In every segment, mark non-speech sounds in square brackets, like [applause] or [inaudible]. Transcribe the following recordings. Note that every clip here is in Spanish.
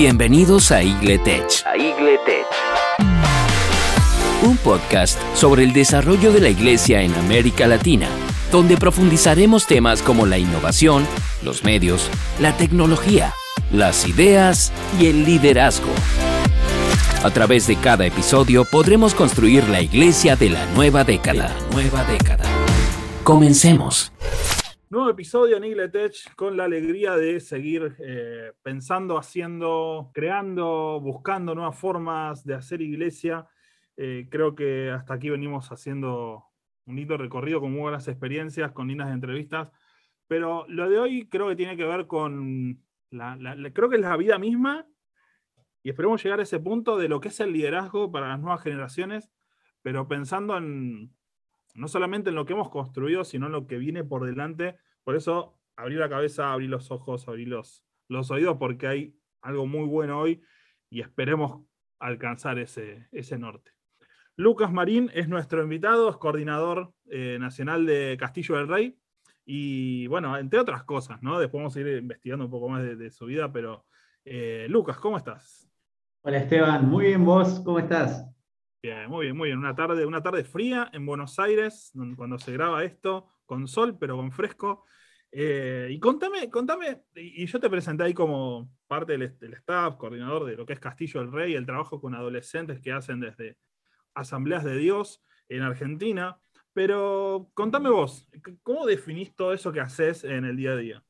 Bienvenidos a Igletech, A Igletech. un podcast sobre el desarrollo de la iglesia en América Latina, donde profundizaremos temas como la innovación, los medios, la tecnología, las ideas y el liderazgo. A través de cada episodio podremos construir la iglesia de la nueva década. nueva década. Comencemos. Nuevo episodio en Igletech con la alegría de seguir eh, pensando, haciendo, creando, buscando nuevas formas de hacer iglesia. Eh, creo que hasta aquí venimos haciendo un lindo recorrido con muy buenas experiencias, con lindas entrevistas. Pero lo de hoy creo que tiene que ver con, la, la- la- creo que es la vida misma y esperemos llegar a ese punto de lo que es el liderazgo para las nuevas generaciones, pero pensando en, no solamente en lo que hemos construido, sino en lo que viene por delante. Por eso, abrir la cabeza, abrir los ojos, abrir los, los oídos, porque hay algo muy bueno hoy y esperemos alcanzar ese, ese norte. Lucas Marín es nuestro invitado, es coordinador eh, nacional de Castillo del Rey. Y bueno, entre otras cosas, ¿no? Después vamos a ir investigando un poco más de, de su vida, pero eh, Lucas, ¿cómo estás? Hola Esteban, muy bien vos, ¿cómo estás? Bien, muy bien, muy bien. Una tarde, una tarde fría en Buenos Aires, cuando se graba esto, con sol, pero con fresco. Eh, y contame, contame, y yo te presenté ahí como parte del, del staff, coordinador de lo que es Castillo del Rey, el trabajo con adolescentes que hacen desde Asambleas de Dios en Argentina. Pero contame vos, ¿cómo definís todo eso que haces en el día a día?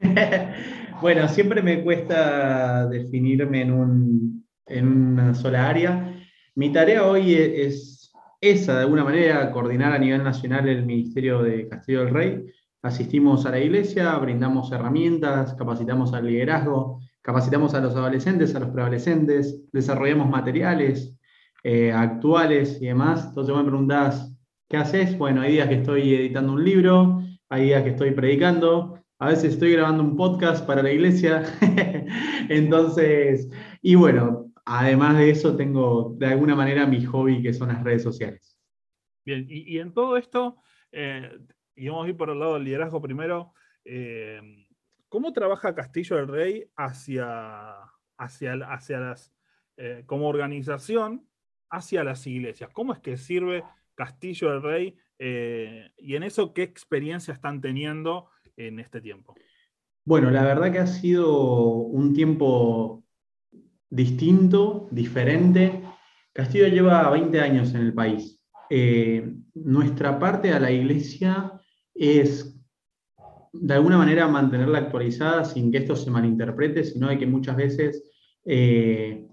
[laughs] bueno, siempre me cuesta definirme en, un- en una sola área. Mi tarea hoy e- es esa, de alguna manera, coordinar a nivel nacional el Ministerio de Castillo del Rey. Asistimos a la iglesia, brindamos herramientas, capacitamos al liderazgo, capacitamos a los adolescentes, a los preadolescentes, desarrollamos materiales eh, actuales y demás. Entonces vos me preguntás, ¿qué haces? Bueno, hay días que estoy editando un libro, hay días que estoy predicando, a veces estoy grabando un podcast para la iglesia. [laughs] Entonces, y bueno, además de eso, tengo de alguna manera mi hobby que son las redes sociales. Bien, y, y en todo esto, eh, y vamos a ir por el lado del liderazgo primero, eh, ¿cómo trabaja Castillo del Rey hacia, hacia las, eh, como organización, hacia las iglesias? ¿Cómo es que sirve Castillo del Rey? eh, y en eso, ¿qué experiencia están teniendo en este tiempo? Bueno, la verdad que ha sido un tiempo distinto, diferente. Castillo lleva 20 años en el país. Eh, nuestra parte a la iglesia es de alguna manera mantenerla actualizada sin que esto se malinterprete, sino de que muchas veces eh,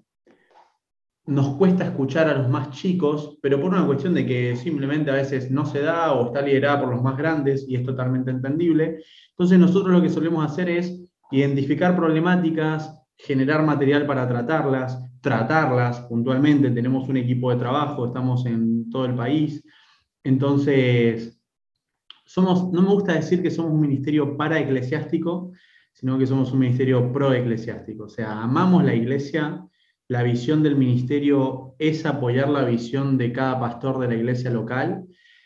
nos cuesta escuchar a los más chicos, pero por una cuestión de que simplemente a veces no se da o está liderada por los más grandes y es totalmente entendible. Entonces nosotros lo que solemos hacer es identificar problemáticas, generar material para tratarlas, tratarlas puntualmente. Tenemos un equipo de trabajo, estamos en todo el país. Entonces, somos, no me gusta decir que somos un ministerio para eclesiástico, sino que somos un ministerio pro eclesiástico. O sea, amamos la iglesia, la visión del ministerio es apoyar la visión de cada pastor de la iglesia local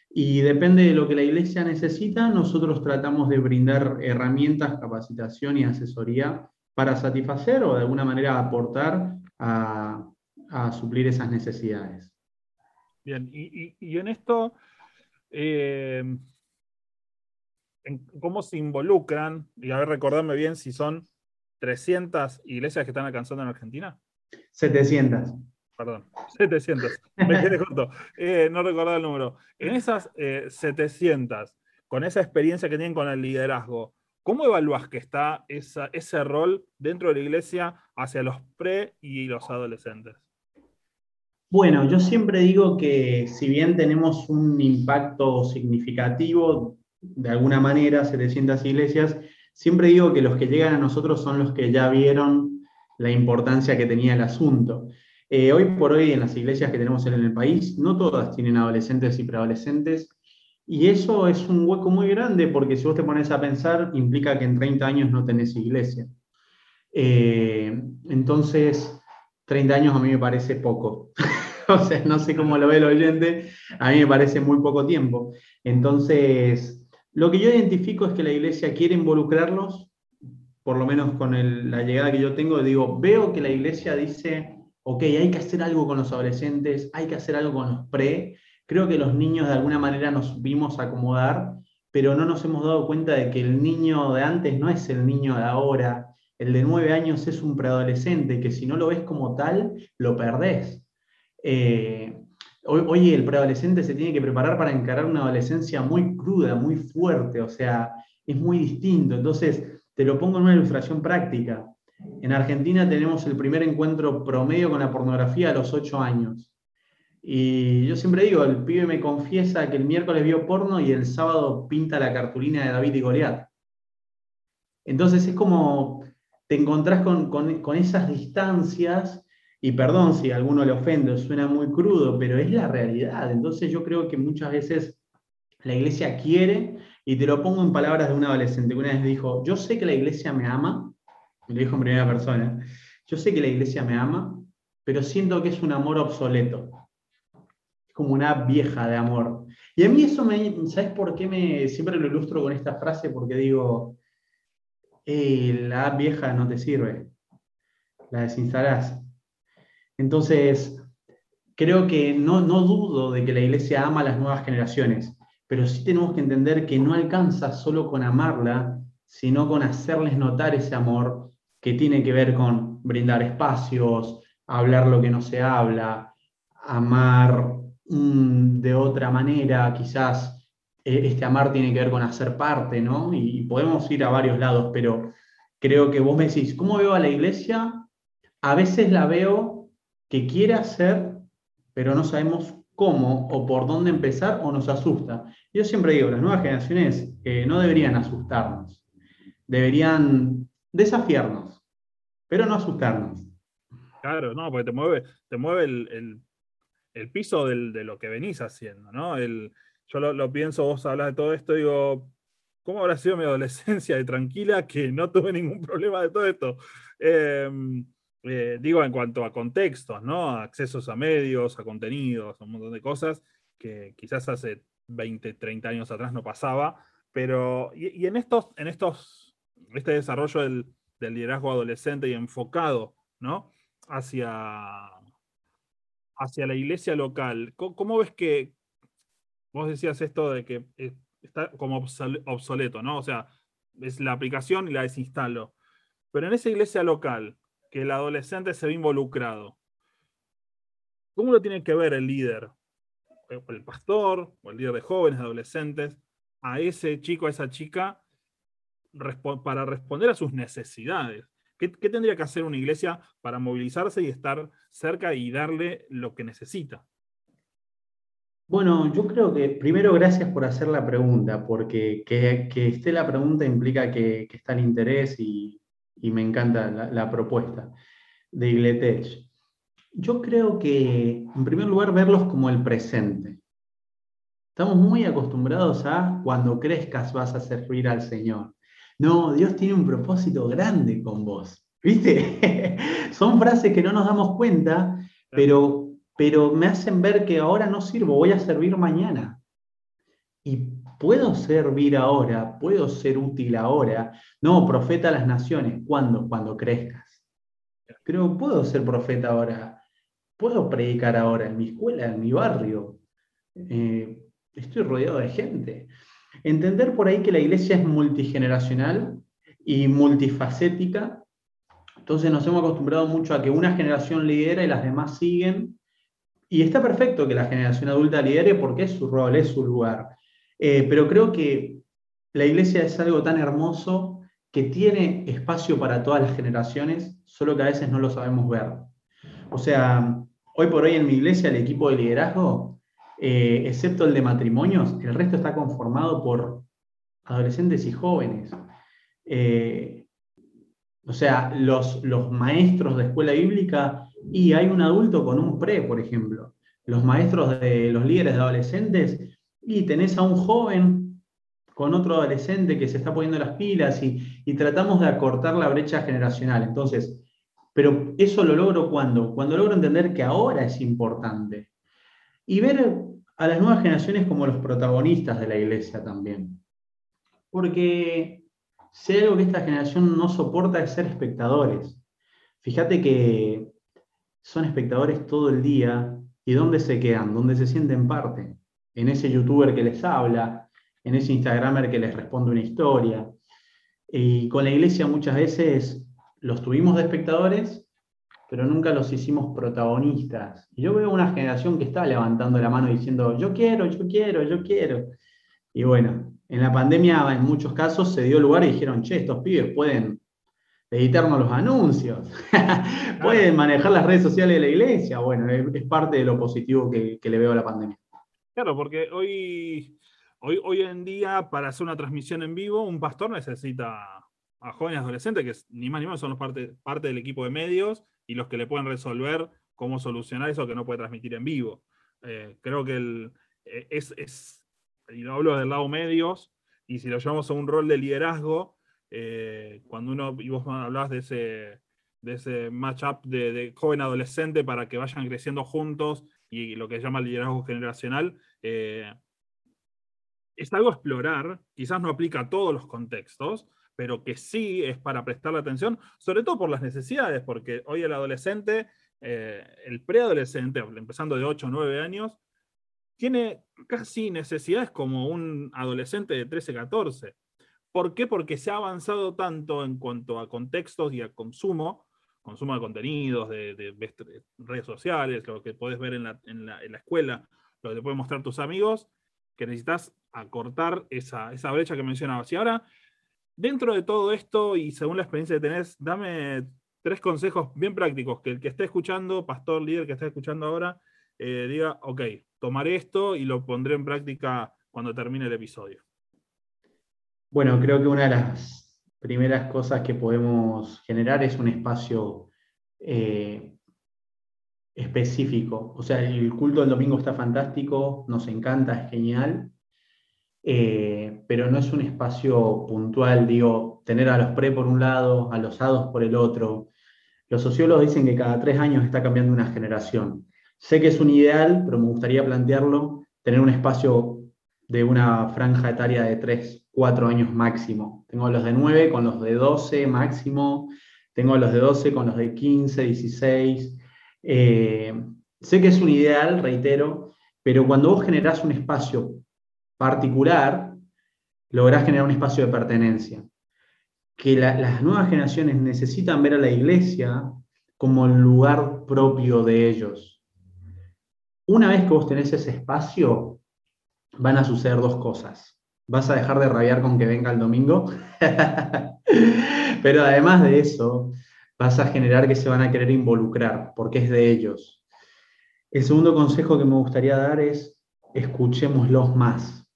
y depende de lo que la iglesia necesita, nosotros tratamos de brindar herramientas, capacitación y asesoría para satisfacer o de alguna manera aportar a, a suplir esas necesidades. Bien, y, y- y en esto, eh, en ¿cómo se involucran? Y a ver, recordarme bien si son 300 iglesias que están alcanzando en Argentina. 700. Perdón, [laughs] 700. Me quedé corto. Eh, no recordaba el número. En esas eh, 700, con esa experiencia que tienen con el liderazgo, ¿cómo evalúas que está ese rol dentro de la iglesia hacia los pre y los adolescentes? Bueno, yo siempre digo que si bien tenemos un impacto significativo, de alguna manera, 700 iglesias, siempre digo que los que llegan a nosotros son los que ya vieron la importancia que tenía el asunto. Eh, hoy por hoy en las iglesias que tenemos en el país, no todas tienen adolescentes y preadolescentes, y eso es un hueco muy grande porque si vos te pones a pensar, implica que en 30 años no tenés iglesia. Eh, entonces, 30 años a mí me parece poco. [laughs] o sea, no sé cómo lo ve el oyente, a mí me parece muy poco tiempo. Entonces, lo que yo identifico es que la iglesia quiere involucrarlos, por lo menos con la llegada que yo tengo, digo, veo que la iglesia dice, ok, hay que hacer algo con los adolescentes, hay que hacer algo con los pre. Creo que los niños de alguna manera nos vimos acomodar, pero no nos hemos dado cuenta de que el niño de antes no es el niño de ahora. El de nueve años es un preadolescente, que si no lo ves como tal, lo perdés. Eh, hoy, el preadolescente se tiene que preparar para encarar una adolescencia muy cruda, muy fuerte, o sea, es muy distinto. Entonces, te lo pongo en una ilustración práctica. En Argentina tenemos el primer encuentro promedio con la pornografía a los ocho años. Y yo siempre digo, el pibe me confiesa que el miércoles vio porno y el sábado pinta la cartulina de David y Goliat. Entonces es como te encontrás con, con esas distancias y perdón si a alguno le ofende, suena muy crudo, pero es la realidad. Entonces yo creo que muchas veces la iglesia quiere, y te lo pongo en palabras de un adolescente que una vez dijo, yo sé que la iglesia me ama, y lo dijo en primera persona, yo sé que la iglesia me ama, pero siento que es un amor obsoleto. Como una vieja de amor. Y a mí eso me, ¿sabes por qué me, siempre lo ilustro con esta frase? Porque digo, la vieja no te sirve, la desinstalás. Entonces, creo que no, no dudo de que la iglesia ama a las nuevas generaciones, pero sí tenemos que entender que no alcanza solo con amarla, sino con hacerles notar ese amor que tiene que ver con brindar espacios, hablar lo que no se habla, amar mm, de otra manera, quizás eh, este amar tiene que ver con hacer parte, ¿no? Y podemos ir a varios lados, pero creo que vos me decís, ¿cómo veo a la iglesia? A veces la veo que quiere hacer, pero no sabemos cómo o por dónde empezar o nos asusta. Yo siempre digo, las nuevas generaciones eh, no deberían asustarnos, deberían desafiarnos, pero no asustarnos. Claro, no, porque te mueve, te mueve el, piso de lo que venís haciendo, ¿no? El, yo lo, pienso, vos hablas de todo esto, digo, ¿cómo habrá sido mi adolescencia de tranquila que no tuve ningún problema de todo esto? Em, eh, digo en cuanto a contextos, ¿no? accesos a medios, a contenidos, a un montón de cosas que quizás hace 20, 30 años atrás no pasaba, pero y, en estos, en estos, este desarrollo del, liderazgo adolescente y enfocado, ¿no? Hacia, hacia la iglesia local, ¿cómo, ves que, vos decías esto de que está como obsoleto, ¿no? O sea, es la aplicación y la desinstalo. Pero en esa iglesia local, que el adolescente se ve involucrado. ¿Cómo lo tiene que ver el líder, el pastor o el líder de jóvenes, adolescentes, a ese chico, a esa chica, para responder a sus necesidades? ¿Qué, tendría que hacer una iglesia para movilizarse y estar cerca y darle lo que necesita? Bueno, yo creo que primero gracias por hacer la pregunta, porque que, esté la pregunta implica que, está el interés y, me encanta la, propuesta de Igletech. Yo creo que, en primer lugar, verlos como el presente. Estamos muy acostumbrados a cuando crezcas vas a servir al Señor. No, Dios tiene un propósito grande con vos. ¿Viste? [laughs] Son frases que no nos damos cuenta, pero, pero me hacen ver que ahora no sirvo, voy a servir mañana. Y puedo servir ahora, puedo ser útil ahora. No, profeta a las naciones, ¿cuándo? Cuando crezcas. Pero puedo ser profeta ahora, puedo predicar ahora en mi escuela, en mi barrio. Eh, estoy rodeado de gente. Entender por ahí que la iglesia es multigeneracional y multifacética. Entonces nos hemos acostumbrado mucho a que una generación lidera y las demás siguen. Y está perfecto que la generación adulta lidere porque es su rol, es su lugar. Eh, pero creo que la iglesia es algo tan hermoso que tiene espacio para todas las generaciones, solo que a veces no lo sabemos ver. O sea, hoy por hoy en mi iglesia el equipo de liderazgo, eh, excepto el de matrimonios, el resto está conformado por adolescentes y jóvenes. eh, o sea, los, los maestros de escuela bíblica, y hay un adulto con un pre, por ejemplo, los maestros de los líderes de adolescentes, y tenés a un joven con otro adolescente que se está poniendo las pilas y, y tratamos de acortar la brecha generacional. Entonces, pero eso lo logro cuando, cuando logro entender que ahora es importante. Y ver a las nuevas generaciones como los protagonistas de la iglesia también. Porque si algo que esta generación no soporta es ser espectadores. Fíjate que son espectadores todo el día y ¿dónde se quedan? ¿Dónde se sienten parte? En ese youtuber que les habla, en ese instagramer que les responde una historia. Y con la iglesia muchas veces los tuvimos de espectadores, pero nunca los hicimos protagonistas. Y yo veo una generación que está levantando la mano diciendo, yo quiero, yo quiero, yo quiero. Y bueno, en la pandemia en muchos casos se dio lugar y dijeron, che, estos pibes pueden editarnos los anuncios, [laughs] pueden manejar las redes sociales de la iglesia. Bueno, es, parte de lo positivo que, le veo a la pandemia. Claro, porque hoy, hoy, hoy en día para hacer una transmisión en vivo, un pastor necesita a jóvenes adolescentes, que ni más ni menos son los parte, parte del equipo de medios y los que le pueden resolver cómo solucionar eso que no puede transmitir en vivo. Eh, creo que eh, es, es, y lo hablo del lado medios, y si lo llevamos a un rol de liderazgo, eh, cuando uno, y vos hablabas de ese, de ese match-up de, joven adolescente para que vayan creciendo juntos y lo que se llama liderazgo generacional, es algo a explorar, quizás no aplica a todos los contextos, pero que sí es para prestarle atención, sobre todo por las necesidades, porque hoy el adolescente, eh, el preadolescente, empezando de 8 o 9 años, tiene casi necesidades como un adolescente de 13, 14. ¿Por qué? Porque se ha avanzado tanto en cuanto a contextos y a consumo, consumo de contenidos, de, redes sociales, lo que puedes ver en la, en, la, escuela, lo que te pueden mostrar tus amigos, que necesitas acortar esa, esa brecha que mencionabas. Y ahora dentro de todo esto y según la experiencia que tenés, dame tres consejos bien prácticos que el que esté escuchando, pastor líder que esté escuchando ahora, eh, diga, ok, tomaré esto y lo pondré en práctica cuando termine el episodio. Bueno, creo que una de las primeras cosas que podemos generar es un espacio eh, específico. O sea, el culto del domingo está fantástico, nos encanta, es genial, eh, pero no es un espacio puntual, digo, tener a los pre por un lado, a los hados por el otro. Los sociólogos dicen que cada tres años está cambiando una generación. Sé que es un ideal, pero me gustaría plantearlo, tener un espacio de una franja etaria de tres, cuatro años máximo. Tengo los de nueve con los de 12 máximo, tengo los de 12 con los de 15, 16. Eh, sé que es un ideal, reitero, pero cuando vos generás un espacio particular, lográs generar un espacio de pertenencia. Que las nuevas generaciones necesitan ver a la iglesia como el lugar propio de ellos. Una vez que vos tenés ese espacio, van a suceder dos cosas. Vas a dejar de rabiar con que venga el domingo, [laughs] pero además de eso, vas a generar que se van a querer involucrar, porque es de ellos. El segundo consejo que me gustaría dar es escuchémoslos más.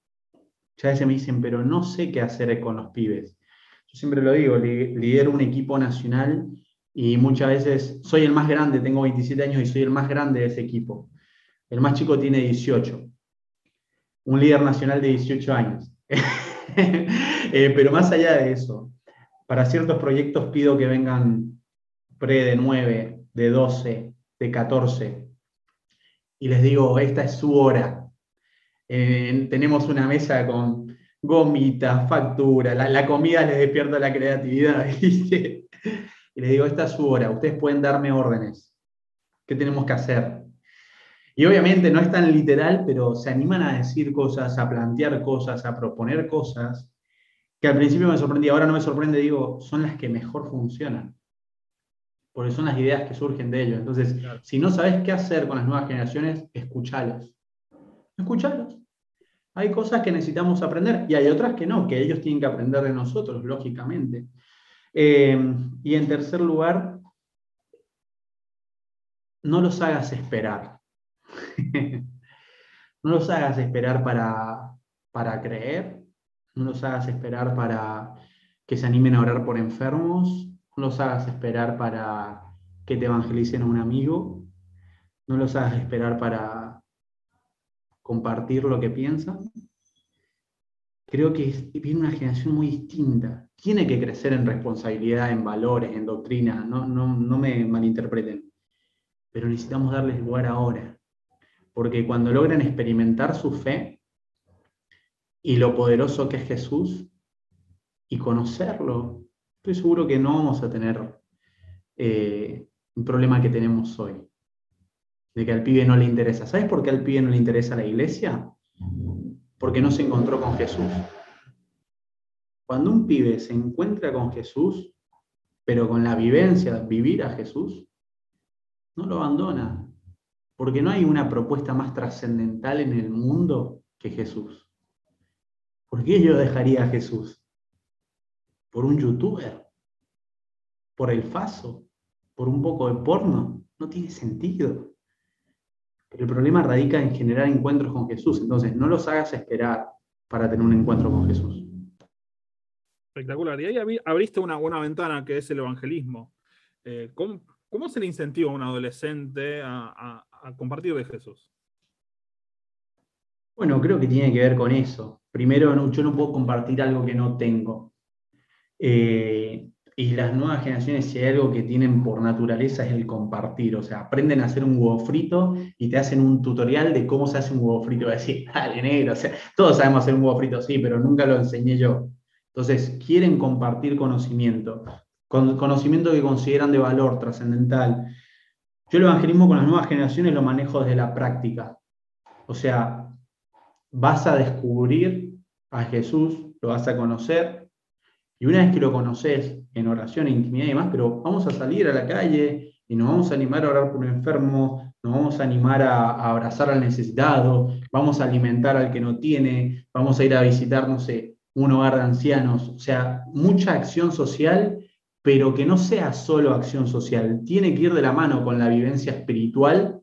Ya veces me dicen, pero no sé qué hacer con los pibes. Yo siempre lo digo, lidero un equipo nacional y muchas veces soy el más grande, tengo 27 años y soy el más grande de ese equipo. El más chico tiene 18. Un líder nacional de 18 años. [laughs] Eh, pero más allá de eso, para ciertos proyectos pido que vengan pre de 9, de 12, de 14. Y les digo, esta es su hora tenemos una mesa con gomitas, factura, la, comida les despierta la creatividad, [laughs] Y les digo, esta es su hora, ustedes pueden darme órdenes. ¿Qué tenemos que hacer? Y obviamente no es tan literal, pero se animan a decir cosas, a plantear cosas, a proponer cosas, que al principio me sorprendía, ahora no me sorprende, digo, son las que mejor funcionan. Porque son las ideas que surgen de ellos. Entonces, si no sabes qué hacer con las nuevas generaciones, escúchalos. Escúchalos. Hay cosas que necesitamos aprender y hay otras que no, que ellos tienen que aprender de nosotros, lógicamente. Eh, y en tercer lugar, no los hagas esperar. [laughs] no los hagas esperar para, para creer, no los hagas esperar para que se animen a orar por enfermos, no los hagas esperar para que te evangelicen a un amigo, no los hagas esperar para compartir lo que piensan. Creo que viene una generación muy distinta. Tiene que crecer en responsabilidad, en valores, en doctrina, no, no, no me malinterpreten. Pero necesitamos darles lugar ahora. Porque cuando logran experimentar su fe y lo poderoso que es Jesús y conocerlo, estoy seguro que no vamos a tener eh, un problema que tenemos hoy, de que al pibe no le interesa. ¿Sabes por qué al pibe no le interesa la iglesia? Porque no se encontró con Jesús. Cuando un pibe se encuentra con Jesús, pero con la vivencia, vivir a Jesús, no lo abandona, porque no hay una propuesta más trascendental en el mundo que Jesús. ¿Por qué yo dejaría a Jesús? ¿Por un youtuber? ¿Por el faso? por un poco de porno, no tiene sentido. Pero el problema radica en generar encuentros con Jesús. Entonces, no los hagas esperar para tener un encuentro con Jesús. Espectacular. Y ahí abriste una buena ventana que es el evangelismo. Eh, ¿cómo, se le incentiva a un adolescente a, compartir de Jesús? Bueno, creo que tiene que ver con eso. Primero, yo no puedo compartir algo que no tengo. Eh, y las nuevas generaciones, si hay algo que tienen por naturaleza, es el compartir. O sea, aprenden a hacer un huevo frito y te hacen un tutorial de cómo se hace un huevo frito. [laughs] Y a decir, dale, negro. Todos sabemos hacer un huevo frito, sí, pero nunca lo enseñé yo. Entonces, quieren compartir conocimiento, con, conocimiento que consideran de valor trascendental. Yo el evangelismo con las nuevas generaciones lo manejo desde la práctica. O sea, vas a descubrir a Jesús, lo vas a conocer, y una vez que lo conoces en oración, intimidad y demás, pero vamos a salir a la calle y nos vamos a animar a orar por un enfermo, nos vamos a animar a, abrazar al necesitado, vamos a alimentar al que no tiene, vamos a ir a visitar, no sé, un hogar de ancianos. O sea, mucha acción social, pero que no sea solo acción social, tiene que ir de la mano con la vivencia espiritual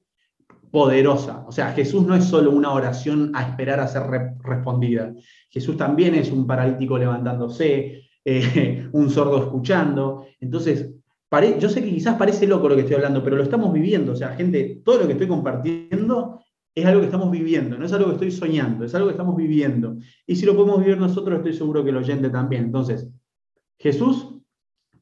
poderosa. O sea, Jesús no es solo una oración a esperar a ser respondida. Jesús también es un paralítico levantándose, eh, un sordo escuchando. Entonces, yo sé que quizás parece loco lo que estoy hablando, pero lo estamos viviendo. O sea, gente, todo lo que estoy compartiendo es algo que estamos viviendo, no es algo que estoy soñando, es algo que estamos viviendo. Y si lo podemos vivir nosotros, estoy seguro que el oyente también. Entonces, Jesús,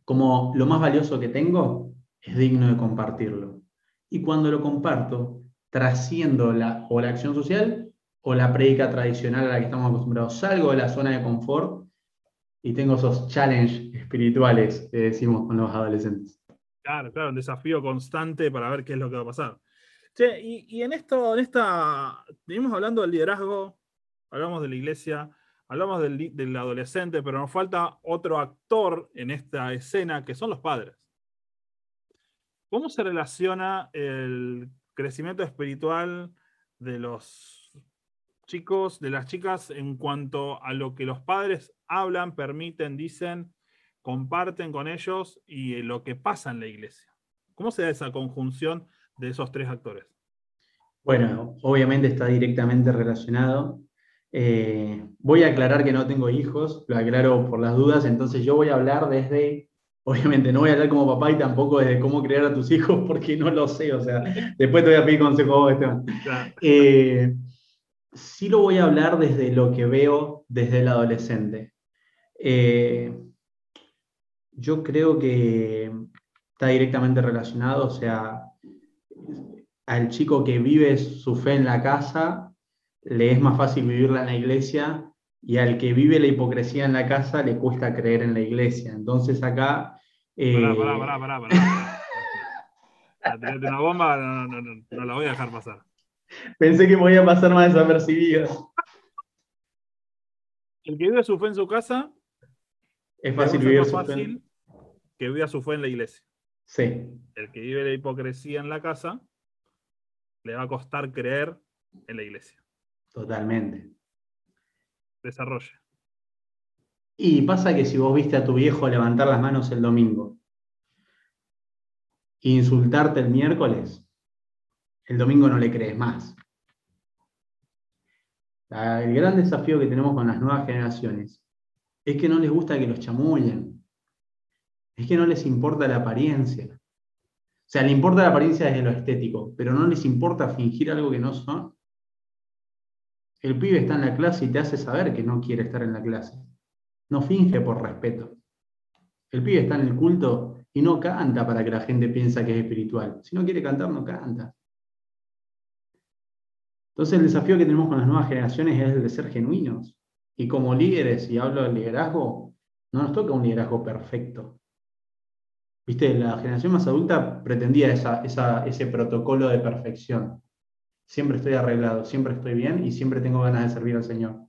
como lo más valioso que tengo, es digno de compartirlo. Y cuando lo comparto, trasciendo la, o la acción social o la prédica tradicional a la que estamos acostumbrados. Salgo de la zona de confort y tengo esos challenges espirituales que decimos con los adolescentes. Claro, claro, un desafío constante para ver qué es lo que va a pasar. Che, y, en esto, en esta, venimos hablando del liderazgo, hablamos de la iglesia, hablamos del, del adolescente, pero nos falta otro actor en esta escena que son los padres. ¿Cómo se relaciona el crecimiento espiritual de los chicos, de las chicas, en cuanto a lo que los padres hablan, permiten, dicen, comparten con ellos y lo que pasa en la iglesia. ¿Cómo se da esa conjunción de esos tres actores? Bueno, obviamente está directamente relacionado. Eh, voy a aclarar que no tengo hijos, lo aclaro por las dudas, entonces yo voy a hablar desde, obviamente no voy a hablar como papá y tampoco desde cómo criar a tus hijos [laughs] porque no lo sé, o sea, después te voy a pedir consejo, Esteban. Eh, sí lo voy a hablar desde lo que veo desde el adolescente. Eh, yo creo que está directamente relacionado, o sea, al chico que vive su fe en la casa, le es más fácil vivirla en la iglesia y al que vive la hipocresía en la casa le cuesta creer en la iglesia. Entonces acá... Eh... Pará, pará, pará, pará, [laughs] una bomba, no, no, no, no la voy a dejar pasar. Pensé que voy a pasar más desapercibido. El que vive su fe en su casa es fácil vivir su fácil que viva su fe en la iglesia. Sí. El que vive la hipocresía en la casa le va a costar creer en la iglesia. Totalmente. Desarrolla. Y pasa que si vos viste a tu viejo levantar las manos el domingo insultarte el miércoles, el domingo no le crees más. El gran desafío que tenemos con las nuevas generaciones es que no les gusta que los chamullen, es que no les importa la apariencia. O sea, le importa la apariencia desde lo estético, pero no les importa fingir algo que no son. El pibe está en la clase y te hace saber que no quiere estar en la clase. No finge por respeto. El pibe está en el culto y no canta para que la gente piense que es espiritual. Si no quiere cantar, no canta. Entonces el desafío que tenemos con las nuevas generaciones es el de ser genuinos. Y como líderes, y hablo del liderazgo, no nos toca un liderazgo perfecto. Viste, la generación más adulta pretendía ese protocolo de perfección. Siempre estoy arreglado, siempre estoy bien y siempre tengo ganas de servir al Señor.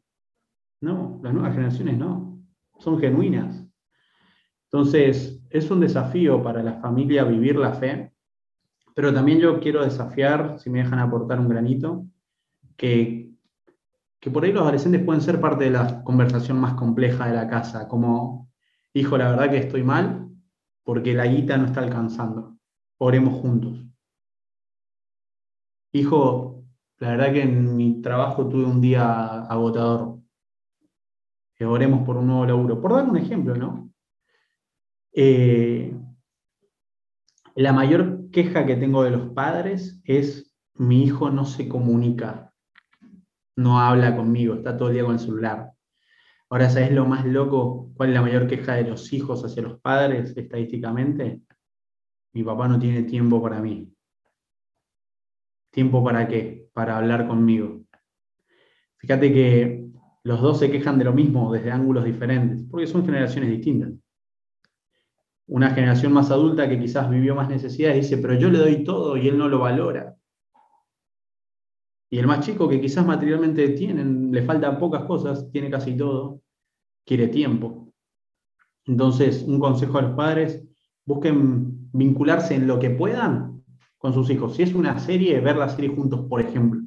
No, las nuevas generaciones no, son genuinas. Entonces, es un desafío para la familia vivir la fe, pero también yo quiero desafiar, si me dejan aportar un granito, que, que por ahí los adolescentes pueden ser parte de la conversación más compleja de la casa, como, hijo, la verdad que estoy mal, porque la guita no está alcanzando. Oremos juntos. Hijo, la verdad que en mi trabajo tuve un día agotador. Oremos por un nuevo laburo. Por dar un ejemplo, ¿no? Eh, la mayor queja que tengo de los padres es mi hijo no se comunica, no habla conmigo, está todo el día con el celular. Ahora, ¿sabes lo más loco? ¿Cuál es la mayor queja de los hijos hacia los padres estadísticamente? Mi papá no tiene tiempo para mí. ¿Tiempo para qué? Para hablar conmigo. Fíjate que los dos se quejan de lo mismo desde ángulos diferentes, porque son generaciones distintas. Una generación más adulta que quizás vivió más necesidades dice, pero yo le doy todo y él no lo valora. Y el más chico, que quizás materialmente tienen, le faltan pocas cosas, tiene casi todo, quiere tiempo. Entonces, un consejo a los padres, busquen vincularse en lo que puedan con sus hijos. Si es una serie, ver la serie juntos, por ejemplo.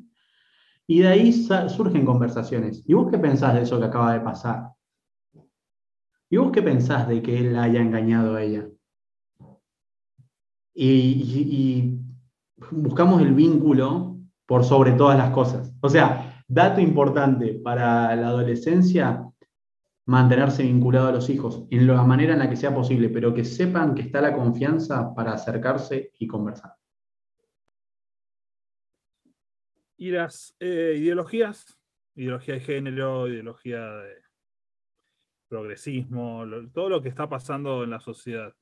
Y de ahí surgen conversaciones. ¿Y vos qué pensás de eso que acaba de pasar? ¿Y vos qué pensás de que él haya engañado a ella? y buscamos el vínculo por sobre todas las cosas. O sea, dato importante para la adolescencia, mantenerse vinculado a los hijos en la manera en la que sea posible, pero que sepan que está la confianza para acercarse y conversar. Y las eh, ideologías, ideología de género, ideología de progresismo, todo lo que está pasando en la sociedad.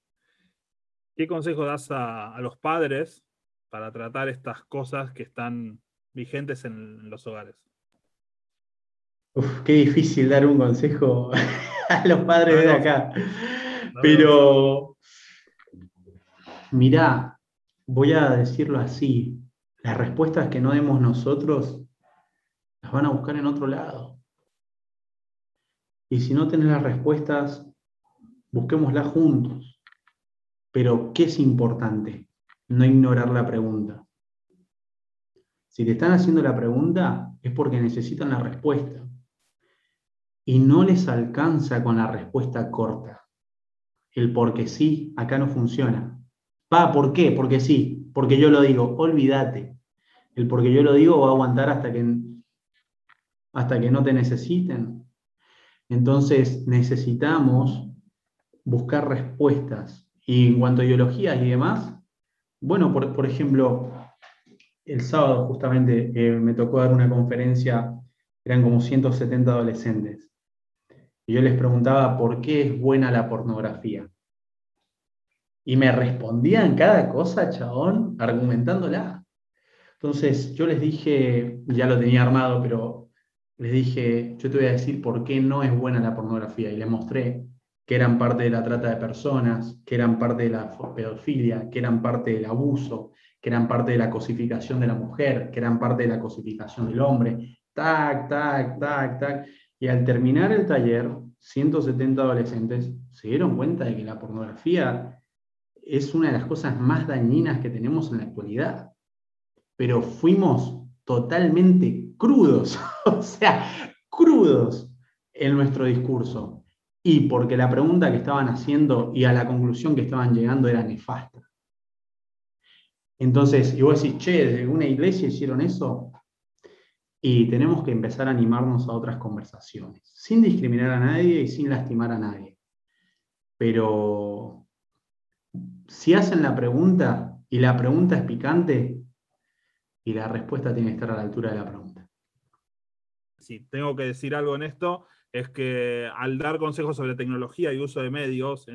¿Qué consejo das a los padres para tratar estas cosas que están vigentes en los hogares? Uf, qué difícil dar un consejo [laughs] a los padres de acá. Pero, mirá, voy a decirlo así, las respuestas que no demos nosotros las van a buscar en otro lado. Y si no tenés las respuestas, busquémoslas juntos. Pero, ¿qué es importante? No ignorar la pregunta. Si te están haciendo la pregunta es porque necesitan la respuesta. Y no les alcanza con la respuesta corta. El porque sí, acá no funciona. Va, ¿por qué? Porque sí, porque yo lo digo, olvídate. El porque yo lo digo va a aguantar hasta que, hasta que no te necesiten. Entonces necesitamos buscar respuestas. Y en cuanto a ideologías y demás, bueno, por, ejemplo, el sábado justamente eh, me tocó dar una conferencia, eran como 170 adolescentes, y yo les preguntaba por qué es buena la pornografía. Y me respondían cada cosa, chabón, argumentándola. Entonces yo les dije, ya lo tenía armado, pero les dije, yo te voy a decir por qué no es buena la pornografía. Y les mostré que eran parte de la trata de personas, que eran parte de la pedofilia, que eran parte del abuso, que eran parte de la cosificación de la mujer, que eran parte de la cosificación del hombre, tac, tac, tac, tac. Y al terminar el taller, 170 adolescentes se dieron cuenta de que la pornografía es una de las cosas más dañinas que tenemos en la actualidad. Pero fuimos totalmente crudos, [laughs] o sea, crudos en nuestro discurso y porque la pregunta que estaban haciendo y a la conclusión que estaban llegando era nefasta. Entonces, y vos decís, che, ¿de una iglesia hicieron eso? y tenemos que empezar a animarnos a otras conversaciones, sin discriminar a nadie y sin lastimar a nadie. Pero si hacen la pregunta y la pregunta es picante y la respuesta tiene que estar a la altura de la pregunta. Si tengo que decir algo en esto, es que al dar consejos sobre tecnología y uso de medios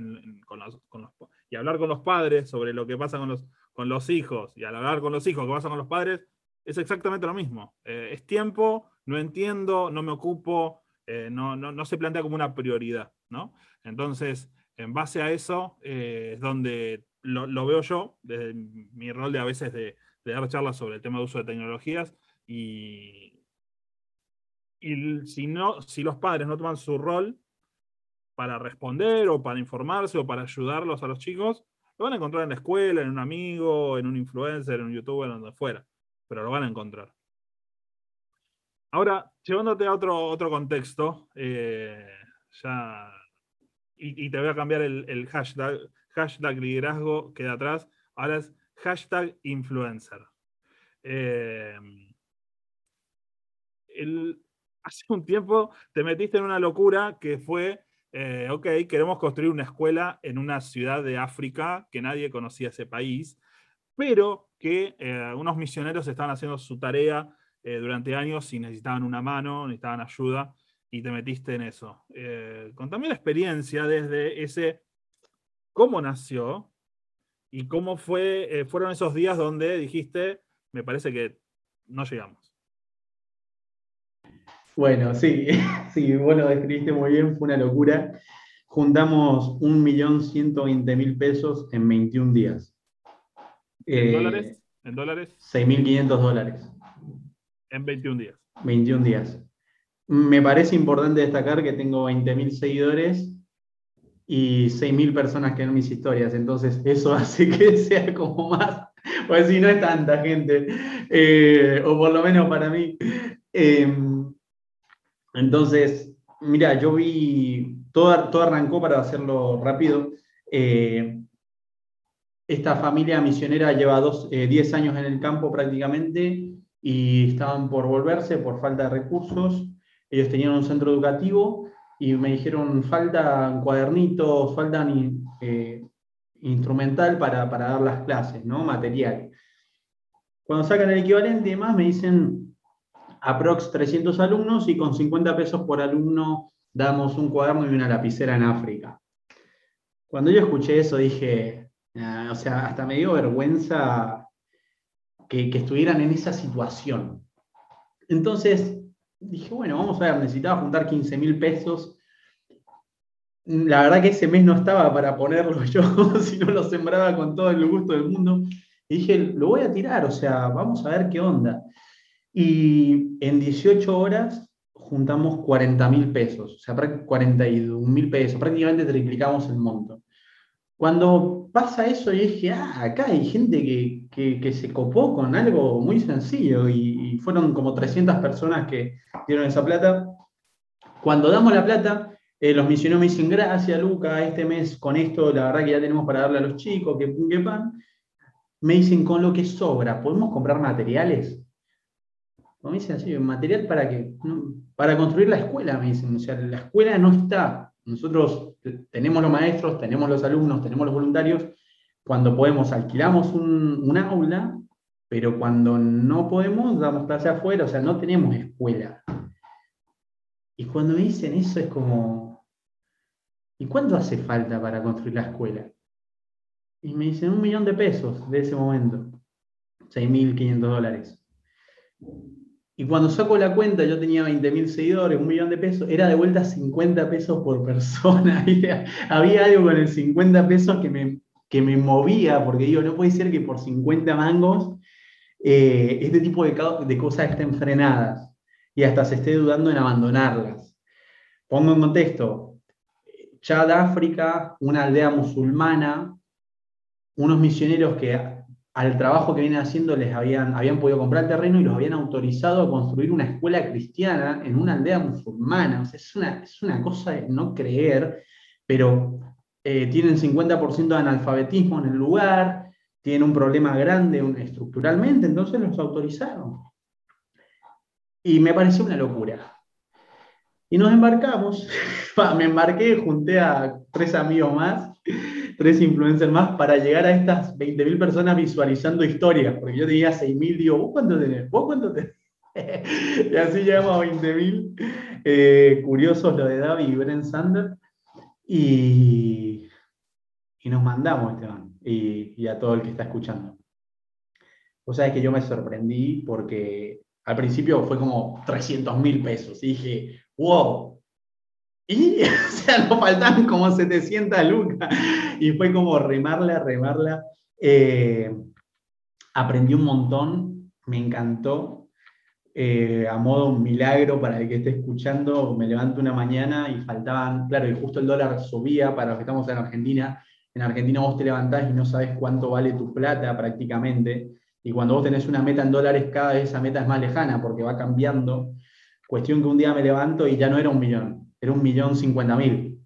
y hablar con los padres sobre lo que pasa con los, con los hijos y al hablar con los hijos, lo que pasa con los padres, es exactamente lo mismo. Eh, es tiempo, no entiendo, no me ocupo, eh, no, no, se plantea como una prioridad. ¿no? Entonces, en base a eso eh, es donde lo, veo yo, desde mi rol de a veces de, dar charlas sobre el tema de uso de tecnologías y, y si, no, si los padres no toman su rol para responder o para informarse o para ayudarlos a los chicos, lo van a encontrar en la escuela, en un amigo, en un influencer, en un youtuber, donde fuera, pero lo van a encontrar. Ahora, llevándote a otro, otro contexto, eh, ya y, te voy a cambiar el, hashtag, hashtag liderazgo queda atrás, ahora es hashtag influencer. Eh, hace un tiempo te metiste en una locura que fue, eh, ok, queremos construir una escuela en una ciudad de África que nadie conocía ese país, pero que eh, unos misioneros estaban haciendo su tarea durante años y necesitaban una mano, necesitaban ayuda y te metiste en eso. Eh, contame la experiencia desde ese, cómo nació y cómo fue, eh, fueron esos días donde dijiste, me parece que no llegamos. Bueno, sí, [laughs] sí, vos lo describiste muy bien, fue una locura. Juntamos 1.120.000 pesos en 21 días. ¿En dólares? ¿En dólares? 6.500 dólares. En 21 días. 21 días. Me parece importante destacar que tengo 20.000 seguidores y 6.000 personas que ven mis historias, entonces eso [laughs] hace que sea como más, pues si no es tanta gente, eh, o por lo menos para mí. Em, entonces, mira, yo vi, todo, todo arrancó para hacerlo rápido. Eh, esta familia misionera lleva 10 eh, años en el campo prácticamente y estaban por volverse por falta de recursos ellos tenían un centro educativo y me dijeron, falta cuadernitos, falta eh, instrumental para, dar las clases, ¿no? Material. Cuando sacan el equivalente y demás, me dicen, aprox 300 alumnos y con 50 pesos por alumno damos un cuaderno y una lapicera en África. Cuando yo escuché eso dije, ah, o sea, hasta me dio vergüenza que, que estuvieran en esa situación. Entonces, dije, bueno, vamos a ver, necesitaba juntar 15 mil pesos. La verdad que ese mes no estaba para ponerlo [laughs] yo, si no lo sembraba con todo el gusto del mundo. Y dije, lo voy a tirar, o sea, vamos a ver qué onda. Y en 18 horas juntamos 40 mil pesos, o sea, 41 mil pesos, prácticamente triplicamos el monto. Cuando pasa eso, yo dije, ah, acá hay gente que, se copó con algo muy sencillo y, fueron como 300 personas que dieron esa plata. Cuando damos la plata, eh, los misioneros me dicen, gracias Luca, este mes con esto, la verdad que ya tenemos para darle a los chicos, que pum, que pan. Me dicen, con lo que sobra, ¿podemos comprar materiales? Me dicen así, material para que, para construir la escuela, me dicen, o sea, la escuela no está nosotros tenemos los maestros, tenemos los alumnos, tenemos los voluntarios. Cuando podemos, alquilamos un, aula, pero cuando no podemos, damos clase afuera, o sea, no tenemos escuela. Y cuando me dicen eso es como, ¿y cuánto hace falta para construir la escuela? Y me dicen un millón de pesos de ese momento, 6.500 dólares. Y cuando saco la cuenta, yo tenía 20 mil seguidores, un millón de pesos, era de vuelta 50 pesos por persona. [laughs] Había algo con el 50 pesos que me, que me movía, porque digo, no puede ser que por 50 mangos eh, este tipo de, de cosas estén frenadas y hasta se esté dudando en abandonarlas. Pongo en contexto, Chad, África, una aldea musulmana, unos misioneros que al trabajo que vienen haciendo les habían, habían podido comprar terreno y los habían autorizado a construir una escuela cristiana en una aldea musulmana. O sea, es una, es una cosa de no creer, pero eh, tienen 50% de analfabetismo en el lugar, tienen un problema grande estructuralmente, entonces los autorizaron. Y me pareció una locura. Y nos embarcamos, [laughs] me embarqué, junté a tres amigos más, tres influencers más, para llegar a estas 20.000 personas visualizando historias, porque yo tenía 6.000, digo, ¿vos cuánto tenés? ¿Vos cuánto tenés? [laughs] y así llegamos a 20.000. Eh, curiosos lo de David y Bren Sander. Y, y nos mandamos, Esteban, y, y a todo el que está escuchando. O sea, es que yo me sorprendí porque al principio fue como 300 mil pesos. Y dije, wow. Y, [laughs] o sea, nos faltaban como 700 lucas. Y fue como remarla, remarla. Eh, aprendí un montón, me encantó. Eh, a modo un milagro para el que esté escuchando, me levanto una mañana y faltaban, claro, y justo el dólar subía para los que estamos en Argentina. En Argentina vos te levantás y no sabes cuánto vale tu plata prácticamente. Y cuando vos tenés una meta en dólares, cada vez esa meta es más lejana porque va cambiando. Cuestión que un día me levanto y ya no era un millón, era un millón cincuenta mil.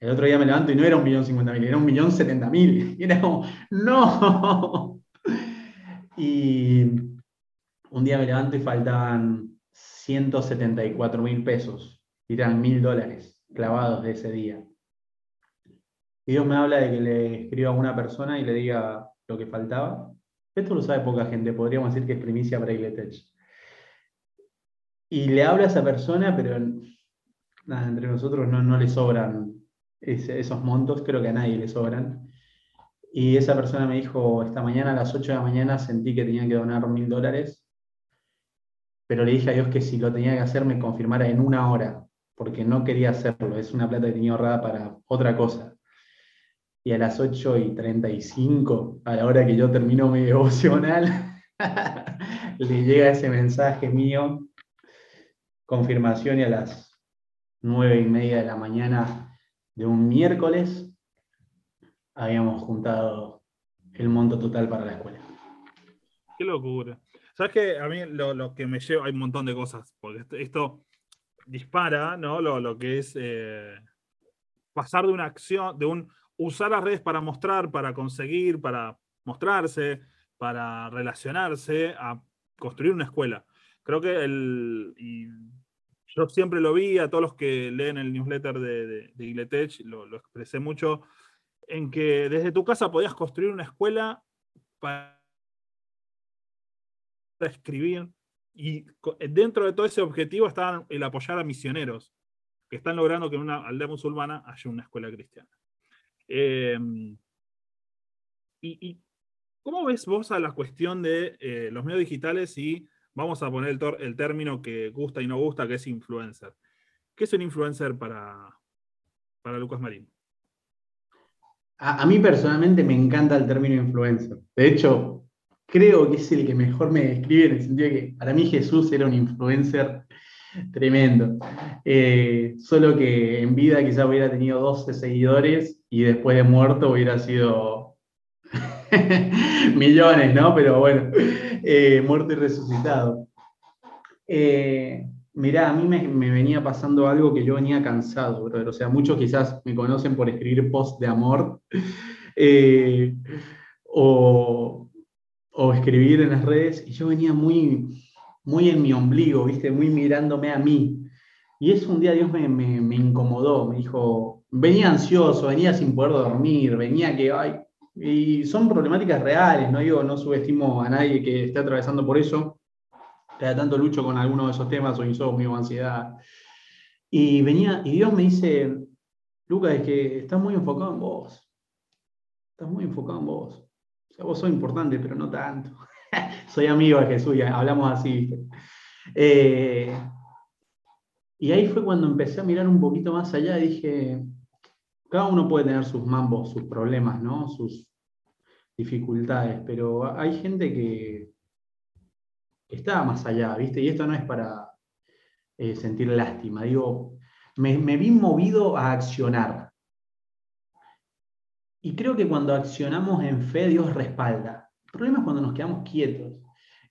El otro día me levanto y no era un millón cincuenta mil, era un millón setenta mil. [laughs] Y era como, no. [laughs] Y un día me levanto y faltaban 174 mil pesos. Y eran mil dólares clavados de ese día. Y Dios me habla de que le escriba a una persona y le diga lo que faltaba. Esto lo sabe poca gente, podríamos decir que es primicia para Igletech y le habla a esa persona, pero nada, entre nosotros no, no le sobran esos montos, creo que a nadie le sobran. Y esa persona me dijo, esta mañana a las 8 de la mañana sentí que tenía que donar mil dólares, pero le dije a Dios que si lo tenía que hacer me confirmara en una hora, porque no quería hacerlo, es una plata que tenía ahorrada para otra cosa. Y a las 8 y 35, a la hora que yo termino mi devocional, [laughs] le llega ese mensaje mío confirmación y a las nueve y media de la mañana de un miércoles habíamos juntado el monto total para la escuela. Qué locura. Sabes que a mí lo, que me lleva, hay un montón de cosas, porque esto, dispara, ¿no? Lo, que es eh, pasar de una acción, de un usar las redes para mostrar, para conseguir, para mostrarse, para relacionarse, a construir una escuela. Creo que el, yo siempre lo vi, a todos los que leen el newsletter de, de, Igletech, lo, expresé mucho, en que desde tu casa podías construir una escuela para escribir, y dentro de todo ese objetivo está el apoyar a misioneros, que están logrando que en una aldea musulmana haya una escuela cristiana. Em, y, cómo ves vos a la cuestión de eh, los medios digitales y vamos a poner el, término que gusta y no gusta, que es influencer. ¿Qué es un influencer para, para Lucas Marín? A, mí personalmente me encanta el término influencer. De hecho, creo que es el que mejor me describe en el sentido de que para mí Jesús era un influencer tremendo. Eh, solo que en vida quizás hubiera tenido 12 seguidores y después de muerto hubiera sido [laughs] [laughs] millones, ¿no? Pero bueno, [laughs] eh, muerto y resucitado. Eh, mirá, a mí me, venía pasando algo que yo venía cansado, O sea, muchos quizás me conocen por escribir posts de amor [laughs] eh, o, escribir en las redes, y yo venía muy, muy en mi ombligo, ¿viste? Muy mirándome a mí. Y eso un día Dios me, me incomodó, me dijo, venía ansioso, venía sin poder dormir, venía que, ay, y son problemáticas reales, no digo, no subestimo a nadie que esté atravesando por eso. Cada tanto lucho con alguno de esos temas, o insomnio, ansiedad. Y venía, y Dios me dice, Lucas, es que estás muy enfocado en vos. Estás muy enfocado en vos. O sea, vos sos importante, pero no tanto. [laughs] Soy amigo de Jesús, y hablamos así. Eh, y ahí fue cuando empecé a mirar un poquito más allá y dije, cada uno puede tener sus mambos, sus problemas, ¿no? Sus, dificultades, pero hay gente que está más allá, ¿viste? Y esto no es para eh, sentir lástima, digo, me, vi movido a accionar. Y creo que cuando accionamos en fe, Dios respalda. El problema es cuando nos quedamos quietos.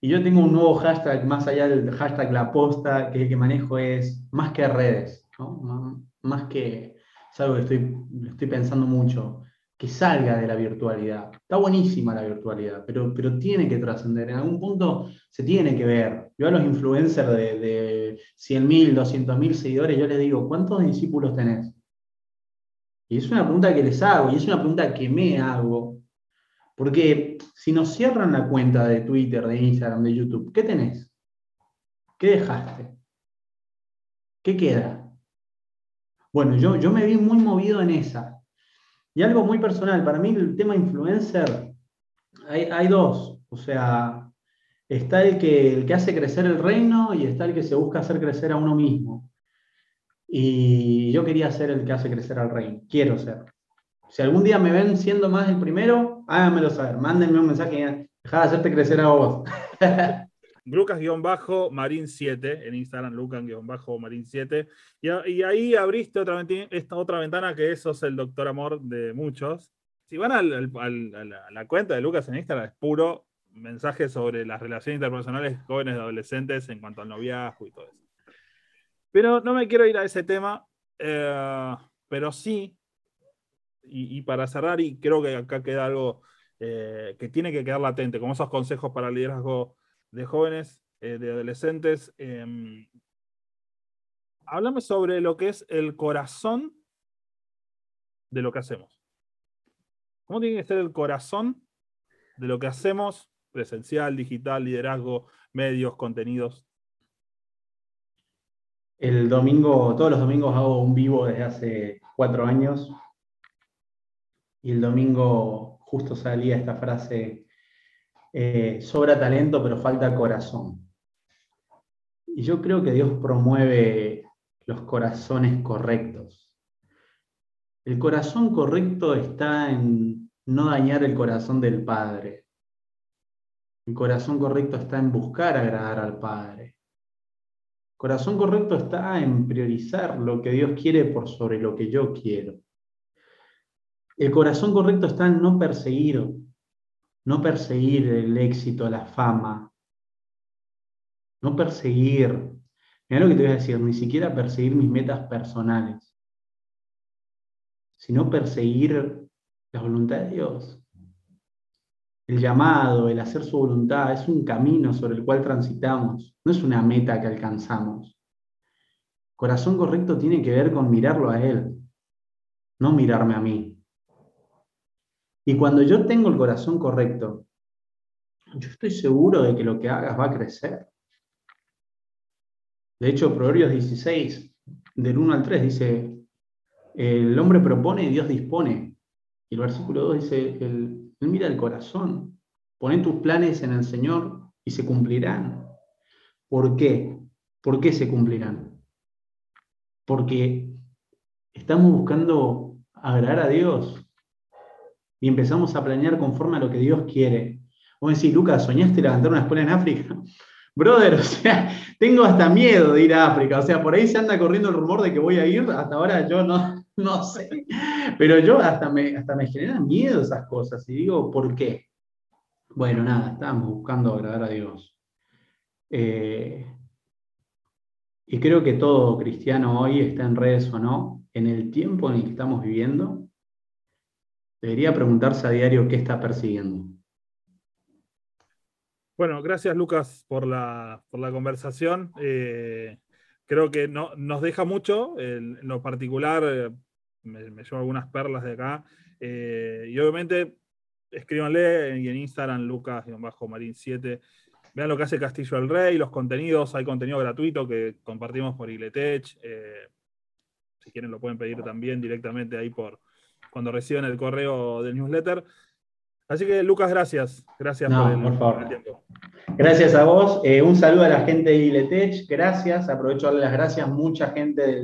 Y yo tengo un nuevo hashtag, más allá del hashtag La Posta, que el que manejo es más que redes, ¿no? más que es algo que estoy, estoy pensando mucho que salga de la virtualidad. Está buenísima la virtualidad, pero, pero tiene que trascender. En algún punto se tiene que ver. Yo a los influencers de, de 100.000, 200.000 seguidores, yo les digo, ¿cuántos discípulos tenés? Y es una pregunta que les hago, y es una pregunta que me hago. Porque si nos cierran la cuenta de Twitter, de Instagram, de YouTube, ¿qué tenés? ¿Qué dejaste? ¿Qué queda? Bueno, yo, yo me vi muy movido en esa. Y algo muy personal, para mí el tema influencer, hay, dos. O sea, está el que, el que hace crecer el reino y está el que se busca hacer crecer a uno mismo. Y yo quería ser el que hace crecer al reino. Quiero ser. Si algún día me ven siendo más el primero, háganmelo saber. Mándenme un mensaje y deja de hacerte crecer a vos. [laughs] Lucas-Marín7 en Instagram, Lucas-Marín7. Y, y, ahí abriste otra, esta otra ventana que eso es el doctor amor de muchos. Si van a la, cuenta de Lucas en Instagram, es puro mensaje sobre las relaciones interpersonales jóvenes y adolescentes en cuanto al noviazgo y todo eso. Pero no me quiero ir a ese tema, eh, pero sí, y, para cerrar, y creo que acá queda algo eh, que tiene que quedar latente, como esos consejos para el liderazgo de jóvenes, eh, de adolescentes. Eh, háblame sobre lo que es el corazón de lo que hacemos. ¿Cómo tiene que ser el corazón de lo que hacemos, presencial, digital, liderazgo, medios, contenidos? El domingo, todos los domingos hago un vivo desde hace cuatro años. Y el domingo justo salía esta frase eh, sobra talento, pero falta corazón. Y yo creo que Dios promueve los corazones correctos. El corazón correcto está en no dañar el corazón del Padre. El corazón correcto está en buscar agradar al Padre. El corazón correcto está en priorizar lo que Dios quiere por sobre lo que yo quiero. El corazón correcto está en no perseguir no perseguir el éxito, la fama, no perseguir, mira lo que te voy a decir, ni siquiera perseguir mis metas personales, sino perseguir la voluntad de Dios. El llamado, el hacer su voluntad, es un camino sobre el cual transitamos, no es una meta que alcanzamos. Corazón correcto tiene que ver con mirarlo a Él, no mirarme a mí. Y cuando yo tengo el corazón correcto, yo estoy seguro de que lo que hagas va a crecer. De hecho, Proverbios 16, del 1 al 3, dice, el hombre propone y Dios dispone. Y el versículo 2 dice, él, mira el corazón, pone tus planes en el Señor y se cumplirán. ¿Por qué? ¿Por qué se cumplirán? Porque estamos buscando agradar a Dios, y empezamos a planear conforme a lo que Dios quiere. Vos decís, Lucas, ¿soñaste levantar una escuela en África? [laughs] Brother, o sea, tengo hasta miedo de ir a África. O sea, por ahí se anda corriendo el rumor de que voy a ir. Hasta ahora yo no, [laughs] no sé. Pero yo hasta me, hasta me generan miedo esas cosas. Y digo, ¿por qué? Bueno, nada, estamos buscando agradar a Dios. Eh, y creo que todo cristiano hoy está en redes o no, en el tiempo en el que estamos viviendo, Debería preguntarse a diario qué está persiguiendo. Bueno, gracias Lucas por la, conversación. Eh, creo que no, nos deja mucho, en lo particular eh, me, llevo algunas perlas de acá. Eh, y obviamente escríbanle en Instagram lucas-marín7. Vean lo que hace Castillo del Rey, los contenidos, hay contenido gratuito que compartimos por Igletech. si quieren lo pueden pedir también directamente ahí por, cuando reciben el correo del newsletter. Así que, Lucas, gracias. Gracias por, el, tiempo. Gracias a vos. Eh, un saludo a la gente de Igletech. Gracias. Aprovecho a darle las gracias. Mucha gente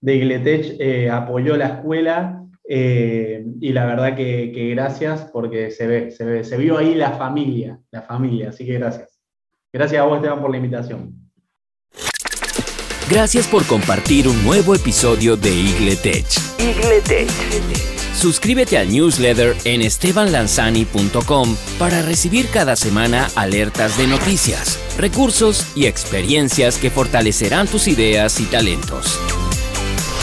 de Igletech eh, apoyó la escuela. Eh, y la verdad que, que, gracias porque se ve, se ve, se vio ahí la familia, la familia. Así que gracias. Gracias a vos, Esteban, por la invitación. Gracias por compartir un nuevo episodio de Igletech. Igletech. Suscríbete al newsletter en estebanlanzani.com para recibir cada semana alertas de noticias, recursos y experiencias que fortalecerán tus ideas y talentos.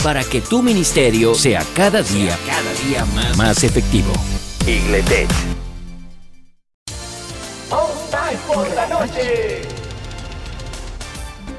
para que tu ministerio sea cada día, cada día más, más efectivo. Igletech. Por la noche.